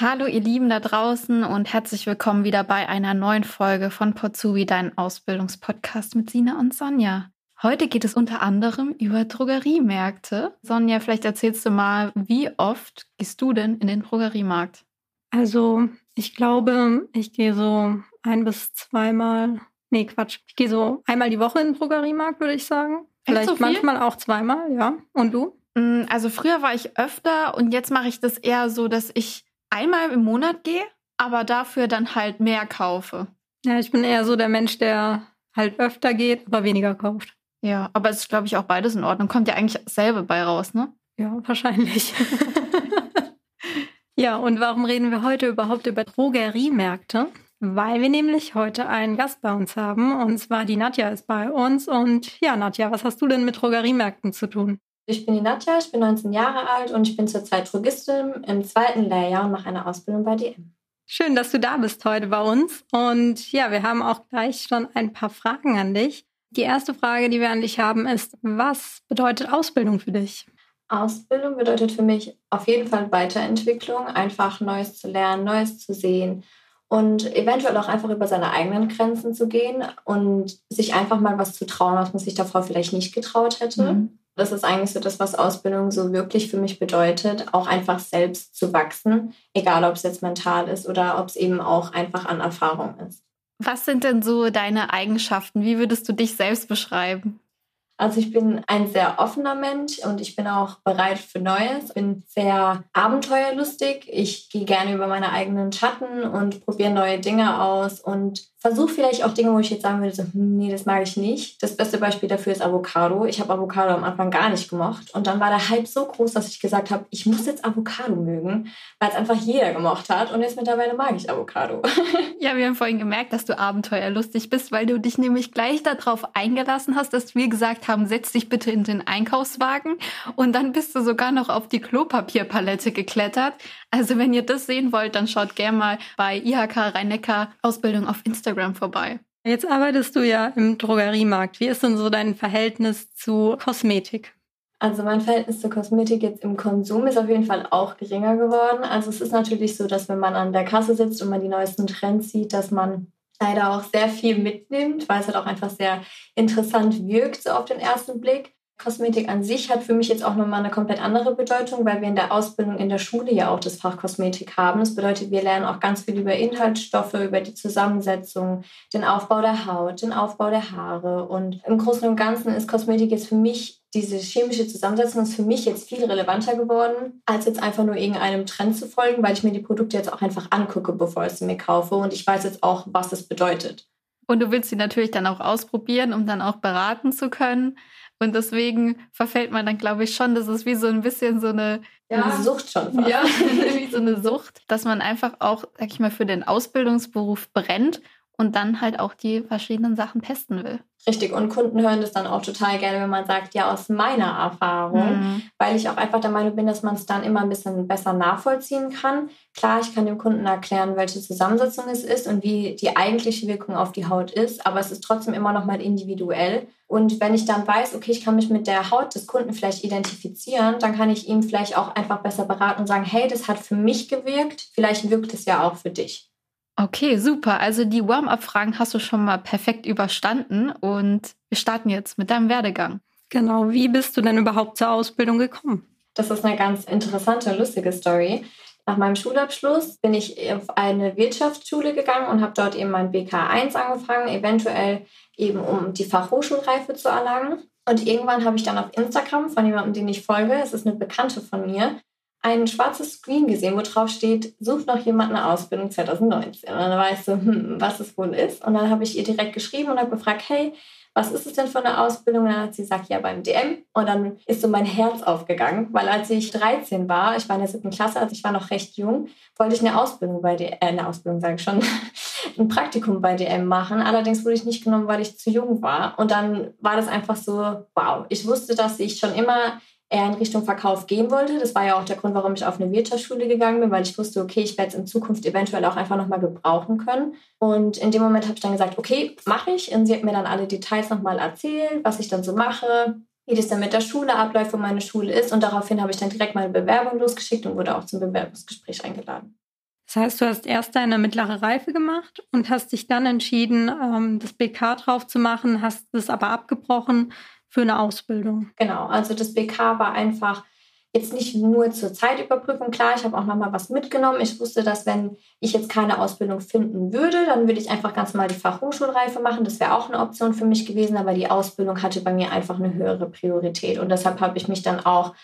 Hallo ihr Lieben da draußen und herzlich willkommen wieder bei einer neuen Folge von Potsubi, dein Ausbildungspodcast mit Sina und Sonja. Heute geht es unter anderem über Drogeriemärkte. Sonja, vielleicht erzählst du mal, wie oft gehst du denn in den Drogeriemarkt? Also, ich glaube, ich gehe so ein bis zweimal. Nee, Quatsch. Ich gehe so einmal die Woche in den Drogeriemarkt, würde ich sagen. Vielleicht so manchmal auch zweimal, ja. Und du? Mm, also früher war ich öfter und jetzt mache ich das eher so, dass ich einmal im Monat gehe, aber dafür dann halt mehr kaufe. Ja, ich bin eher so der Mensch, der halt öfter geht, aber weniger kauft. Ja, aber es ist, glaube ich, auch beides in Ordnung. Kommt ja eigentlich dasselbe bei raus, ne? Ja, wahrscheinlich. ja, und warum reden wir heute überhaupt über Drogeriemärkte? Weil wir nämlich heute einen Gast bei uns haben. Und zwar die Nadja ist bei uns. Und ja, Nadja, was hast du denn mit Drogeriemärkten zu tun? Ich bin die Nadja, ich bin 19 Jahre alt und ich bin zurzeit Drogistin im zweiten Lehrjahr und mache eine Ausbildung bei DM. Schön, dass du da bist heute bei uns. Und ja, wir haben auch gleich schon ein paar Fragen an dich. Die erste Frage, die wir an dich haben, ist, was bedeutet Ausbildung für dich? Ausbildung bedeutet für mich auf jeden Fall Weiterentwicklung, einfach Neues zu lernen, Neues zu sehen und eventuell auch einfach über seine eigenen Grenzen zu gehen und sich einfach mal was zu trauen, was man sich davor vielleicht nicht getraut hätte. Mhm. Das ist eigentlich so das, was Ausbildung so wirklich für mich bedeutet, auch einfach selbst zu wachsen, egal ob es jetzt mental ist oder ob es eben auch einfach an Erfahrung ist. Was sind denn so deine Eigenschaften? Wie würdest du dich selbst beschreiben? Also ich bin ein sehr offener Mensch und ich bin auch bereit für Neues. Bin sehr abenteuerlustig. Ich gehe gerne über meine eigenen Schatten und probiere neue Dinge aus und versuche vielleicht auch Dinge, wo ich jetzt sagen würde, so, hm, nee, das mag ich nicht. Das beste Beispiel dafür ist Avocado. Ich habe Avocado am Anfang gar nicht gemocht. Und dann war der Hype so groß, dass ich gesagt habe, ich muss jetzt Avocado mögen, weil es einfach jeder gemocht hat. Und jetzt mittlerweile mag ich Avocado. Ja, wir haben vorhin gemerkt, dass du abenteuerlustig bist, weil du dich nämlich gleich darauf eingelassen hast, dass wir gesagt haben, setz dich bitte in den Einkaufswagen. Und dann bist du sogar noch auf die Klopapierpalette geklettert. Also wenn ihr das sehen wollt, dann schaut gerne mal bei IHK Rhein-Neckar Ausbildung auf Instagram vorbei. Jetzt arbeitest du ja im Drogeriemarkt. Wie ist denn so dein Verhältnis zu Kosmetik? Also mein Verhältnis zur Kosmetik jetzt im Konsum ist auf jeden Fall auch geringer geworden. Also es ist natürlich so, dass wenn man an der Kasse sitzt und man die neuesten Trends sieht, dass man leider auch sehr viel mitnimmt, weil es halt auch einfach sehr interessant wirkt so auf den ersten Blick. Kosmetik an sich hat für mich jetzt auch nochmal eine komplett andere Bedeutung, weil wir in der Ausbildung in der Schule ja auch das Fach Kosmetik haben. Das bedeutet, wir lernen auch ganz viel über Inhaltsstoffe, über die Zusammensetzung, den Aufbau der Haut, den Aufbau der Haare. Und im Großen und Ganzen ist Kosmetik jetzt für mich, diese chemische Zusammensetzung ist für mich jetzt viel relevanter geworden, als jetzt einfach nur irgendeinem Trend zu folgen, weil ich mir die Produkte jetzt auch einfach angucke, bevor ich sie mir kaufe. Und ich weiß jetzt auch, was das bedeutet. Und du willst sie natürlich dann auch ausprobieren, um dann auch beraten zu können. Und deswegen verfällt man dann, glaube ich, schon, das ist wie so ein bisschen so eine, ja. eine Sucht schon. Fast. Ja, wie so eine Sucht, dass man einfach auch, sag ich mal, für den Ausbildungsberuf brennt und dann halt auch die verschiedenen Sachen testen will. Richtig, und Kunden hören das dann auch total gerne, wenn man sagt, ja, aus meiner Erfahrung, mhm. weil ich auch einfach der Meinung bin, dass man es dann immer ein bisschen besser nachvollziehen kann. Klar, ich kann dem Kunden erklären, welche Zusammensetzung es ist und wie die eigentliche Wirkung auf die Haut ist, aber es ist trotzdem immer noch mal individuell. Und wenn ich dann weiß, okay, ich kann mich mit der Haut des Kunden vielleicht identifizieren, dann kann ich ihm vielleicht auch einfach besser beraten und sagen, hey, das hat für mich gewirkt, vielleicht wirkt es ja auch für dich. Okay, super. Also die Warm-up-Fragen hast du schon mal perfekt überstanden und wir starten jetzt mit deinem Werdegang. Genau, wie bist du denn überhaupt zur Ausbildung gekommen? Das ist eine ganz interessante, lustige Story. Nach meinem Schulabschluss bin ich auf eine Wirtschaftsschule gegangen und habe dort eben mein BK1 angefangen, eventuell eben um die Fachhochschulreife zu erlangen. Und irgendwann habe ich dann auf Instagram von jemandem, den ich folge, es ist eine Bekannte von mir, ein schwarzes Screen gesehen, wo drauf steht, sucht noch jemand eine Ausbildung 2019. Und dann war ich so, hm, was es wohl ist. Und dann habe ich ihr direkt geschrieben und habe gefragt, hey, was ist es denn für eine Ausbildung? Und dann hat sie gesagt, ja, beim DM. Und dann ist so mein Herz aufgegangen, weil als ich 13 war, ich war in der siebten Klasse, also ich war noch recht jung, wollte ich eine Ausbildung bei DM, äh, eine Ausbildung sage ich schon, ein Praktikum bei DM machen. Allerdings wurde ich nicht genommen, weil ich zu jung war. Und dann war das einfach so, wow. Ich wusste, dass ich schon immer eher in Richtung Verkauf gehen wollte. Das war ja auch der Grund, warum ich auf eine Wirtschaftsschule gegangen bin, weil ich wusste, okay, ich werde es in Zukunft eventuell auch einfach nochmal gebrauchen können. Und in dem Moment habe ich dann gesagt, okay, mache ich. Und sie hat mir dann alle Details nochmal erzählt, was ich dann so mache, wie das dann mit der Schule abläuft, wo meine Schule ist. Und daraufhin habe ich dann direkt meine Bewerbung losgeschickt und wurde auch zum Bewerbungsgespräch eingeladen. Das heißt, du hast erst deine mittlere Reife gemacht und hast dich dann entschieden, ähm, das BK drauf zu machen, hast es aber abgebrochen für eine Ausbildung. Genau, also das BK war einfach jetzt nicht nur zur Zeitüberprüfung. Klar, ich habe auch nochmal was mitgenommen. Ich wusste, dass wenn ich jetzt keine Ausbildung finden würde, dann würde ich einfach ganz normal die Fachhochschulreife machen. Das wäre auch eine Option für mich gewesen, aber die Ausbildung hatte bei mir einfach eine höhere Priorität und deshalb habe ich mich dann auch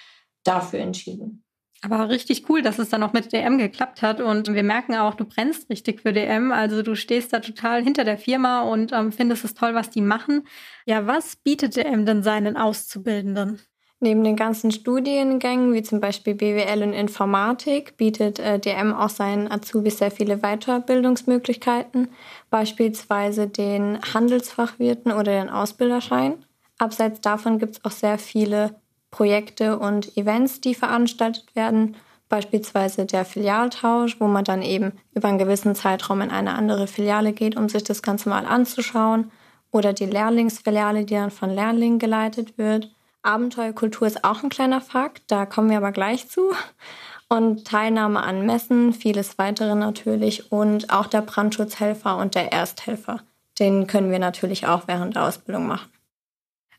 dafür entschieden. Aber richtig cool, dass es dann auch mit DM geklappt hat. Und wir merken auch, du brennst richtig für DM. Also du stehst da total hinter der Firma und ähm, findest es toll, was die machen. Ja, was bietet DM denn seinen Auszubildenden? Neben den ganzen Studiengängen, wie zum Beispiel BWL und Informatik, bietet äh, DM auch seinen Azubis sehr viele Weiterbildungsmöglichkeiten, beispielsweise den Handelsfachwirten oder den Ausbilderschein. Abseits davon gibt es auch sehr viele Projekte und Events, die veranstaltet werden, beispielsweise der Filialtausch, wo man dann eben über einen gewissen Zeitraum in eine andere Filiale geht, um sich das Ganze mal anzuschauen, oder die Lehrlingsfiliale, die dann von Lehrlingen geleitet wird. Abenteuerkultur ist auch ein kleiner Fakt, da kommen wir aber gleich zu. Und Teilnahme an Messen, vieles weitere natürlich und auch der Brandschutzhelfer und der Ersthelfer. Den können wir natürlich auch während der Ausbildung machen.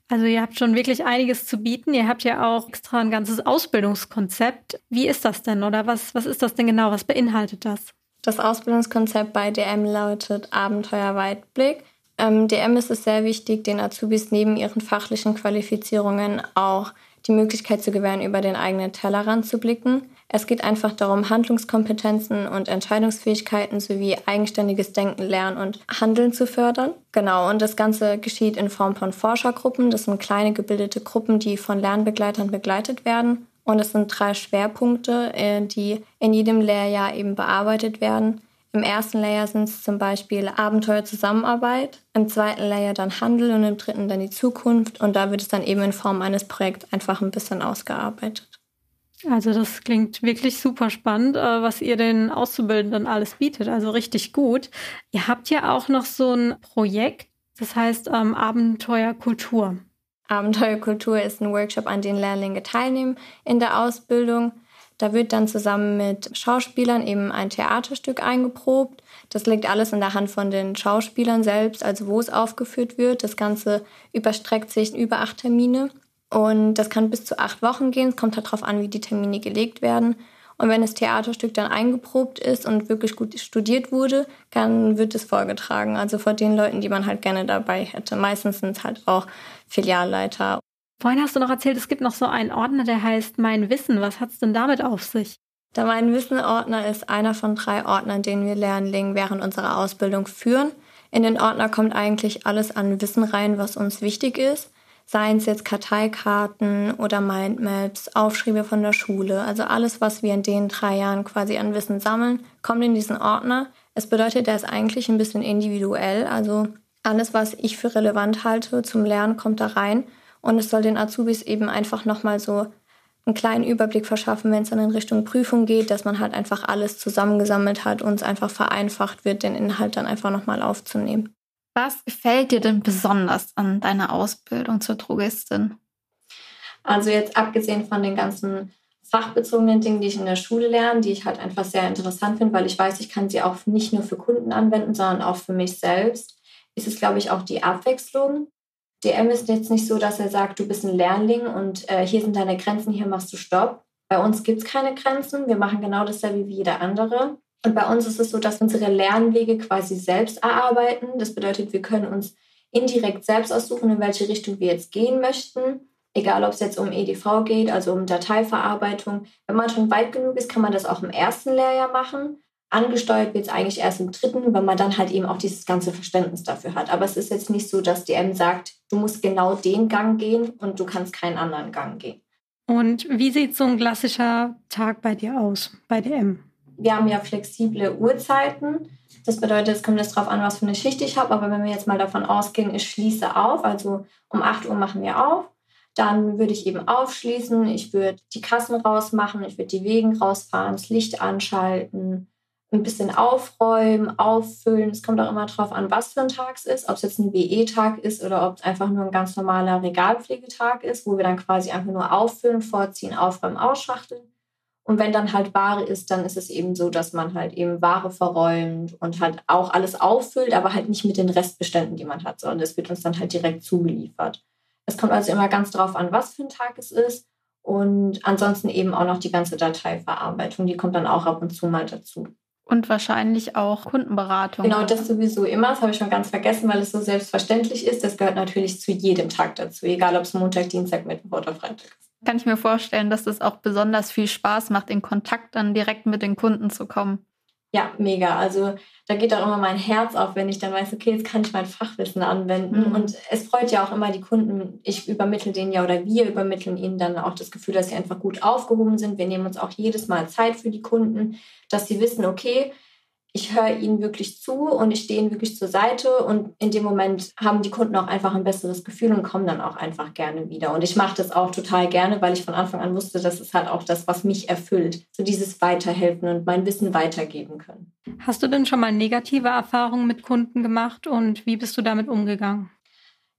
Also ihr habt schon wirklich einiges zu bieten. Ihr habt ja auch extra ein ganzes Ausbildungskonzept. Wie ist das denn oder was, was ist das denn genau? Was beinhaltet das? Das Ausbildungskonzept bei DM lautet Abenteuerweitblick. Ähm, DM ist es sehr wichtig, den Azubis neben ihren fachlichen Qualifizierungen auch die Möglichkeit zu gewähren, über den eigenen Tellerrand zu blicken. Es geht einfach darum, Handlungskompetenzen und Entscheidungsfähigkeiten sowie eigenständiges Denken, Lernen und Handeln zu fördern. Genau, und das Ganze geschieht in Form von Forschergruppen. Das sind kleine gebildete Gruppen, die von Lernbegleitern begleitet werden. Und es sind drei Schwerpunkte, äh, die in jedem Lehrjahr eben bearbeitet werden. Im ersten Layer sind es zum Beispiel Abenteuer Zusammenarbeit, im zweiten Layer dann Handel und im dritten dann die Zukunft. Und da wird es dann eben in Form eines Projekts einfach ein bisschen ausgearbeitet. Also das klingt wirklich super spannend, äh, was ihr den Auszubildenden alles bietet. Also richtig gut. Ihr habt ja auch noch so ein Projekt, das heißt ähm, Abenteuerkultur. Abenteuerkultur ist ein Workshop, an dem Lehrlinge teilnehmen in der Ausbildung. Da wird dann zusammen mit Schauspielern eben ein Theaterstück eingeprobt. Das liegt alles in der Hand von den Schauspielern selbst, also wo es aufgeführt wird. Das Ganze überstreckt sich über acht Termine. Und das kann bis zu acht Wochen gehen. Es kommt halt darauf an, wie die Termine gelegt werden. Und wenn das Theaterstück dann eingeprobt ist und wirklich gut studiert wurde, dann wird es vorgetragen. Also vor den Leuten, die man halt gerne dabei hätte. Meistens sind es halt auch Filialleiter. Vorhin hast du noch erzählt, es gibt noch so einen Ordner, der heißt Mein Wissen. Was hat es denn damit auf sich? Der Mein Wissen-Ordner ist einer von drei Ordnern, den wir Lernlingen während unserer Ausbildung führen. In den Ordner kommt eigentlich alles an Wissen rein, was uns wichtig ist seien es jetzt Karteikarten oder Mindmaps, Aufschriebe von der Schule. Also alles, was wir in den drei Jahren quasi an Wissen sammeln, kommt in diesen Ordner. Es bedeutet, der ist eigentlich ein bisschen individuell. Also alles, was ich für relevant halte zum Lernen, kommt da rein. Und es soll den Azubis eben einfach nochmal so einen kleinen Überblick verschaffen, wenn es dann in Richtung Prüfung geht, dass man halt einfach alles zusammengesammelt hat und es einfach vereinfacht wird, den Inhalt dann einfach nochmal aufzunehmen. Was gefällt dir denn besonders an deiner Ausbildung zur Drogistin? Also jetzt abgesehen von den ganzen fachbezogenen Dingen, die ich in der Schule lerne, die ich halt einfach sehr interessant finde, weil ich weiß, ich kann sie auch nicht nur für Kunden anwenden, sondern auch für mich selbst, ist es, glaube ich, auch die Abwechslung. DM ist jetzt nicht so, dass er sagt, du bist ein Lernling und äh, hier sind deine Grenzen, hier machst du Stopp. Bei uns gibt es keine Grenzen. Wir machen genau dasselbe wie jeder andere. Und bei uns ist es so, dass unsere Lernwege quasi selbst erarbeiten. Das bedeutet, wir können uns indirekt selbst aussuchen, in welche Richtung wir jetzt gehen möchten. Egal, ob es jetzt um EDV geht, also um Dateiverarbeitung. Wenn man schon weit genug ist, kann man das auch im ersten Lehrjahr machen. Angesteuert wird es eigentlich erst im dritten, wenn man dann halt eben auch dieses ganze Verständnis dafür hat. Aber es ist jetzt nicht so, dass DM sagt, du musst genau den Gang gehen und du kannst keinen anderen Gang gehen. Und wie sieht so ein klassischer Tag bei dir aus, bei DM? Wir haben ja flexible Uhrzeiten. Das bedeutet, es kommt jetzt darauf an, was für eine Schicht ich habe. Aber wenn wir jetzt mal davon ausgehen, ich schließe auf, also um 8 Uhr machen wir auf, dann würde ich eben aufschließen. Ich würde die Kassen rausmachen, ich würde die Wegen rausfahren, das Licht anschalten, ein bisschen aufräumen, auffüllen. Es kommt auch immer darauf an, was für ein Tag es ist, ob es jetzt ein WE-Tag ist oder ob es einfach nur ein ganz normaler Regalpflegetag ist, wo wir dann quasi einfach nur auffüllen, vorziehen, aufräumen, ausschachteln. Und wenn dann halt Ware ist, dann ist es eben so, dass man halt eben Ware verräumt und halt auch alles auffüllt, aber halt nicht mit den Restbeständen, die man hat, sondern es wird uns dann halt direkt zugeliefert. Es kommt also immer ganz drauf an, was für ein Tag es ist. Und ansonsten eben auch noch die ganze Dateiverarbeitung, die kommt dann auch ab und zu mal dazu. Und wahrscheinlich auch Kundenberatung. Genau, das sowieso immer. Das habe ich schon ganz vergessen, weil es so selbstverständlich ist. Das gehört natürlich zu jedem Tag dazu, egal ob es Montag, Dienstag, Mittwoch oder Freitag ist kann ich mir vorstellen, dass es auch besonders viel Spaß macht, in Kontakt dann direkt mit den Kunden zu kommen. Ja, mega. Also da geht auch immer mein Herz auf, wenn ich dann weiß, okay, jetzt kann ich mein Fachwissen anwenden. Mhm. Und es freut ja auch immer die Kunden. Ich übermittle denen ja oder wir übermitteln ihnen dann auch das Gefühl, dass sie einfach gut aufgehoben sind. Wir nehmen uns auch jedes Mal Zeit für die Kunden, dass sie wissen, okay, ich höre ihnen wirklich zu und ich stehe ihnen wirklich zur Seite und in dem Moment haben die Kunden auch einfach ein besseres Gefühl und kommen dann auch einfach gerne wieder. Und ich mache das auch total gerne, weil ich von Anfang an wusste, das ist halt auch das, was mich erfüllt. So dieses Weiterhelfen und mein Wissen weitergeben können. Hast du denn schon mal negative Erfahrungen mit Kunden gemacht und wie bist du damit umgegangen?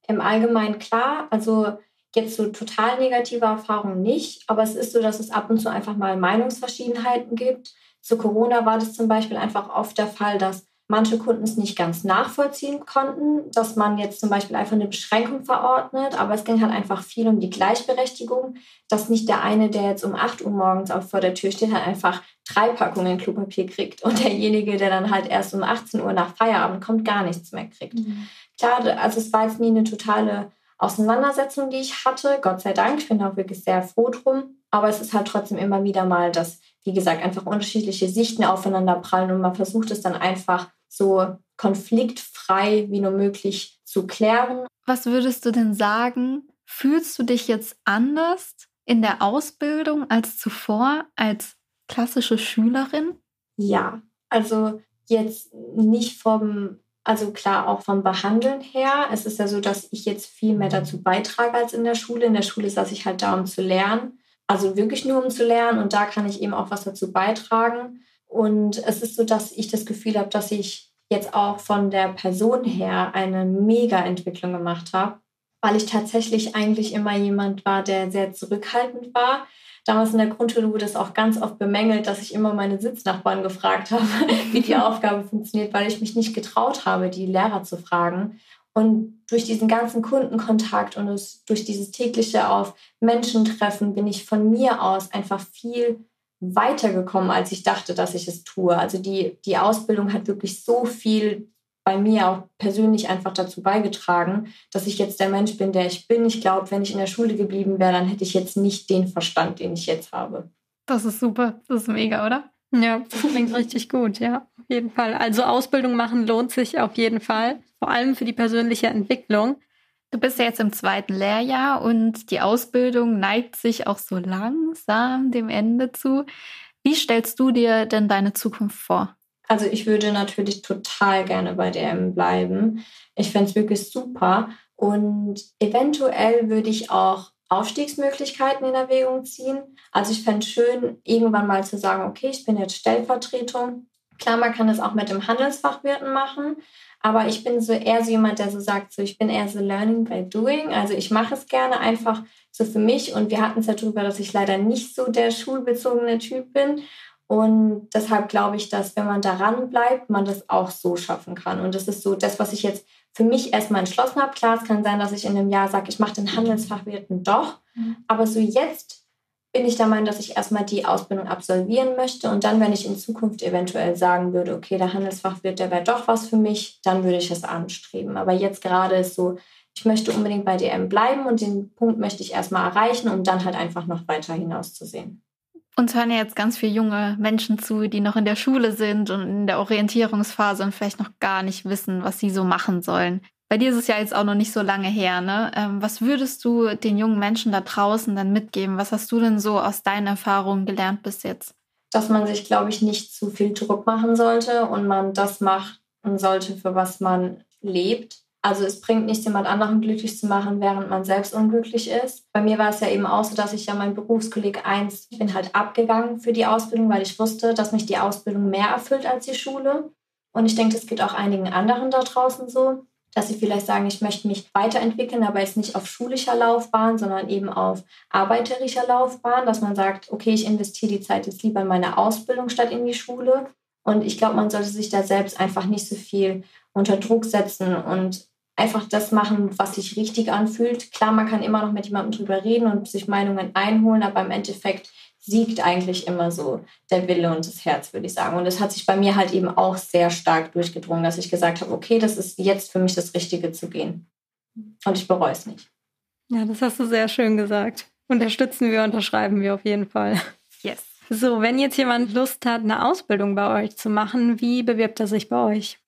Im Allgemeinen klar, also jetzt so total negative Erfahrungen nicht, aber es ist so, dass es ab und zu einfach mal Meinungsverschiedenheiten gibt zu Corona war das zum Beispiel einfach oft der Fall, dass manche Kunden es nicht ganz nachvollziehen konnten, dass man jetzt zum Beispiel einfach eine Beschränkung verordnet, aber es ging halt einfach viel um die Gleichberechtigung, dass nicht der eine, der jetzt um 8 Uhr morgens auch vor der Tür steht, halt einfach drei Packungen Klopapier kriegt und derjenige, der dann halt erst um 18 Uhr nach Feierabend kommt, gar nichts mehr kriegt. Mhm. Klar, also es war jetzt nie eine totale Auseinandersetzung, die ich hatte, Gott sei Dank, ich bin auch wirklich sehr froh drum, aber es ist halt trotzdem immer wieder mal, dass wie gesagt, einfach unterschiedliche Sichten aufeinander prallen und man versucht es dann einfach so konfliktfrei wie nur möglich zu klären. Was würdest du denn sagen? Fühlst du dich jetzt anders in der Ausbildung als zuvor als klassische Schülerin? Ja, also jetzt nicht vom, also klar auch vom Behandeln her. Es ist ja so, dass ich jetzt viel mehr dazu beitrage als in der Schule. In der Schule saß ich halt da, um zu lernen. Also wirklich nur um zu lernen und da kann ich eben auch was dazu beitragen. Und es ist so, dass ich das Gefühl habe, dass ich jetzt auch von der Person her eine Mega-Entwicklung gemacht habe, weil ich tatsächlich eigentlich immer jemand war, der sehr zurückhaltend war. Damals in der Grundschule wurde es auch ganz oft bemängelt, dass ich immer meine Sitznachbarn gefragt habe, wie die Aufgabe funktioniert, weil ich mich nicht getraut habe, die Lehrer zu fragen. Und durch diesen ganzen Kundenkontakt und durch dieses tägliche auf Menschen treffen bin ich von mir aus einfach viel weitergekommen, als ich dachte, dass ich es tue. Also die, die Ausbildung hat wirklich so viel bei mir auch persönlich einfach dazu beigetragen, dass ich jetzt der Mensch bin, der ich bin. Ich glaube, wenn ich in der Schule geblieben wäre, dann hätte ich jetzt nicht den Verstand, den ich jetzt habe. Das ist super. Das ist mega, oder? Ja, das klingt richtig gut, ja, auf jeden Fall. Also Ausbildung machen lohnt sich auf jeden Fall vor allem für die persönliche Entwicklung. Du bist ja jetzt im zweiten Lehrjahr und die Ausbildung neigt sich auch so langsam dem Ende zu. Wie stellst du dir denn deine Zukunft vor? Also ich würde natürlich total gerne bei DM bleiben. Ich fände es wirklich super. Und eventuell würde ich auch Aufstiegsmöglichkeiten in Erwägung ziehen. Also ich fände es schön, irgendwann mal zu sagen, okay, ich bin jetzt Stellvertretung. Klar, man kann das auch mit dem Handelsfachwirten machen, aber ich bin so eher so jemand, der so sagt, so ich bin eher so learning by doing. Also ich mache es gerne einfach so für mich. Und wir hatten es ja darüber, dass ich leider nicht so der schulbezogene Typ bin. Und deshalb glaube ich, dass wenn man daran bleibt, man das auch so schaffen kann. Und das ist so das, was ich jetzt für mich erstmal entschlossen habe. Klar, es kann sein, dass ich in einem Jahr sage, ich mache den Handelsfachwirten doch. Mhm. Aber so jetzt bin ich der Meinung, dass ich erstmal die Ausbildung absolvieren möchte und dann, wenn ich in Zukunft eventuell sagen würde, okay, der Handelsfachwirt, der wäre doch was für mich, dann würde ich es anstreben. Aber jetzt gerade ist so, ich möchte unbedingt bei DM bleiben und den Punkt möchte ich erstmal erreichen, um dann halt einfach noch weiter hinauszusehen. Uns hören ja jetzt ganz viele junge Menschen zu, die noch in der Schule sind und in der Orientierungsphase und vielleicht noch gar nicht wissen, was sie so machen sollen. Bei dir ist es ja jetzt auch noch nicht so lange her, ne? Ähm, was würdest du den jungen Menschen da draußen dann mitgeben? Was hast du denn so aus deinen Erfahrungen gelernt bis jetzt? Dass man sich, glaube ich, nicht zu viel Druck machen sollte und man das machen sollte, für was man lebt. Also es bringt nichts, jemand anderen glücklich zu machen, während man selbst unglücklich ist. Bei mir war es ja eben auch so, dass ich ja mein Berufskolleg 1, ich bin halt abgegangen für die Ausbildung, weil ich wusste, dass mich die Ausbildung mehr erfüllt als die Schule. Und ich denke, das geht auch einigen anderen da draußen so dass sie vielleicht sagen, ich möchte mich weiterentwickeln, aber jetzt nicht auf schulischer Laufbahn, sondern eben auf arbeiterischer Laufbahn, dass man sagt, okay, ich investiere die Zeit jetzt lieber in meine Ausbildung statt in die Schule. Und ich glaube, man sollte sich da selbst einfach nicht so viel unter Druck setzen und einfach das machen, was sich richtig anfühlt. Klar, man kann immer noch mit jemandem drüber reden und sich Meinungen einholen, aber im Endeffekt siegt eigentlich immer so der Wille und das Herz, würde ich sagen. Und das hat sich bei mir halt eben auch sehr stark durchgedrungen, dass ich gesagt habe, okay, das ist jetzt für mich das Richtige zu gehen. Und ich bereue es nicht. Ja, das hast du sehr schön gesagt. Unterstützen wir, unterschreiben wir auf jeden Fall. Yes. So, wenn jetzt jemand Lust hat, eine Ausbildung bei euch zu machen, wie bewirbt er sich bei euch?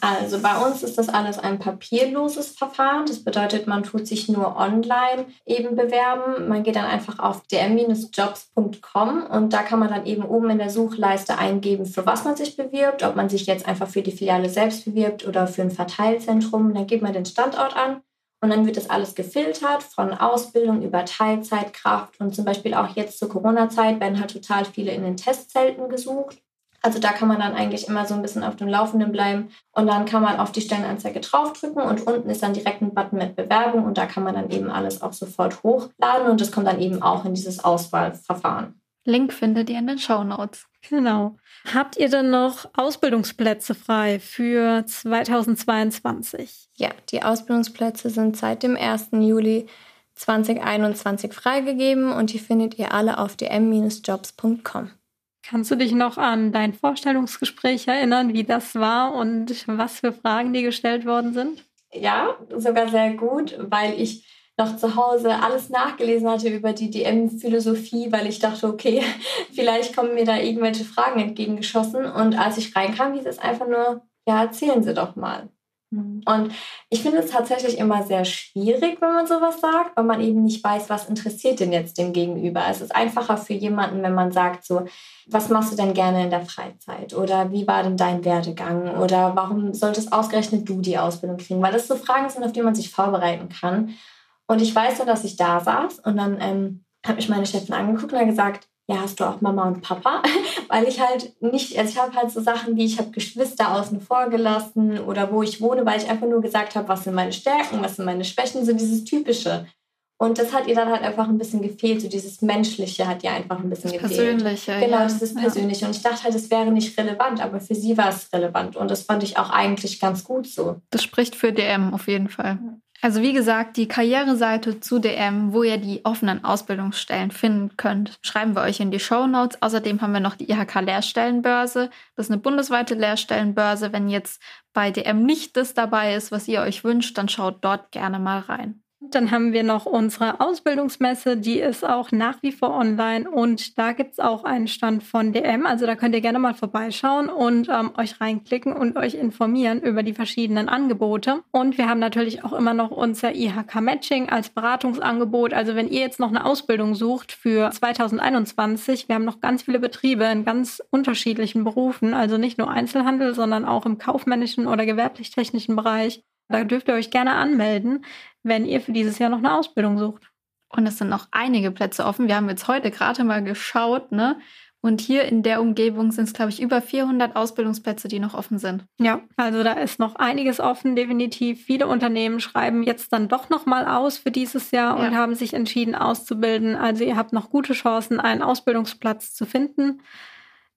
Also bei uns ist das alles ein papierloses Verfahren. Das bedeutet, man tut sich nur online eben bewerben. Man geht dann einfach auf dm-jobs.com und da kann man dann eben oben in der Suchleiste eingeben, für was man sich bewirbt, ob man sich jetzt einfach für die Filiale selbst bewirbt oder für ein Verteilzentrum. Dann gibt man den Standort an und dann wird das alles gefiltert von Ausbildung über Teilzeitkraft und zum Beispiel auch jetzt zur Corona-Zeit werden halt total viele in den Testzelten gesucht. Also da kann man dann eigentlich immer so ein bisschen auf dem Laufenden bleiben und dann kann man auf die Stellenanzeige draufdrücken und unten ist dann direkt ein Button mit Bewerbung und da kann man dann eben alles auch sofort hochladen und das kommt dann eben auch in dieses Auswahlverfahren. Link findet ihr in den Show Notes. Genau. Habt ihr denn noch Ausbildungsplätze frei für 2022? Ja, die Ausbildungsplätze sind seit dem 1. Juli 2021 freigegeben und die findet ihr alle auf dm-jobs.com. Kannst du dich noch an dein Vorstellungsgespräch erinnern, wie das war und was für Fragen dir gestellt worden sind? Ja, sogar sehr gut, weil ich noch zu Hause alles nachgelesen hatte über die DM-Philosophie, weil ich dachte, okay, vielleicht kommen mir da irgendwelche Fragen entgegengeschossen. Und als ich reinkam, hieß es einfach nur, ja, erzählen Sie doch mal. Mhm. Und ich finde es tatsächlich immer sehr schwierig, wenn man sowas sagt, weil man eben nicht weiß, was interessiert denn jetzt dem Gegenüber. Es ist einfacher für jemanden, wenn man sagt so, was machst du denn gerne in der Freizeit? Oder wie war denn dein Werdegang? Oder warum solltest ausgerechnet du die Ausbildung kriegen? Weil das so Fragen sind, auf die man sich vorbereiten kann. Und ich weiß dann, dass ich da saß und dann ähm, hat mich meine Chefin angeguckt und hat gesagt, ja, hast du auch Mama und Papa? Weil ich halt nicht, also ich habe halt so Sachen wie, ich habe Geschwister außen vor gelassen oder wo ich wohne, weil ich einfach nur gesagt habe, was sind meine Stärken, was sind meine Schwächen, so dieses Typische. Und das hat ihr dann halt einfach ein bisschen gefehlt, so dieses Menschliche hat ihr einfach ein bisschen das gefehlt. Persönliche. Genau, ja. dieses Persönliche. Und ich dachte halt, es wäre nicht relevant, aber für sie war es relevant. Und das fand ich auch eigentlich ganz gut so. Das spricht für DM auf jeden Fall. Also wie gesagt, die Karriereseite zu DM, wo ihr die offenen Ausbildungsstellen finden könnt, schreiben wir euch in die Show Notes. Außerdem haben wir noch die IHK Lehrstellenbörse. Das ist eine bundesweite Lehrstellenbörse. Wenn jetzt bei DM nicht das dabei ist, was ihr euch wünscht, dann schaut dort gerne mal rein. Dann haben wir noch unsere Ausbildungsmesse, die ist auch nach wie vor online und da gibt es auch einen Stand von DM. Also da könnt ihr gerne mal vorbeischauen und ähm, euch reinklicken und euch informieren über die verschiedenen Angebote. Und wir haben natürlich auch immer noch unser IHK Matching als Beratungsangebot. Also wenn ihr jetzt noch eine Ausbildung sucht für 2021, wir haben noch ganz viele Betriebe in ganz unterschiedlichen Berufen, also nicht nur Einzelhandel, sondern auch im kaufmännischen oder gewerblich-technischen Bereich. Da dürft ihr euch gerne anmelden, wenn ihr für dieses Jahr noch eine Ausbildung sucht. Und es sind noch einige Plätze offen. Wir haben jetzt heute gerade mal geschaut, ne? Und hier in der Umgebung sind es, glaube ich, über 400 Ausbildungsplätze, die noch offen sind. Ja, also da ist noch einiges offen, definitiv. Viele Unternehmen schreiben jetzt dann doch noch mal aus für dieses Jahr ja. und haben sich entschieden auszubilden. Also ihr habt noch gute Chancen, einen Ausbildungsplatz zu finden.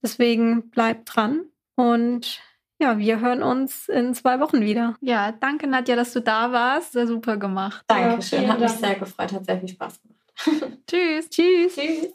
Deswegen bleibt dran und ja, wir hören uns in zwei Wochen wieder. Ja, danke Nadja, dass du da warst. Sehr super gemacht. Dankeschön, hat mich sehr gefreut, hat sehr viel Spaß gemacht. Tschüss. Tschüss. Tschüss.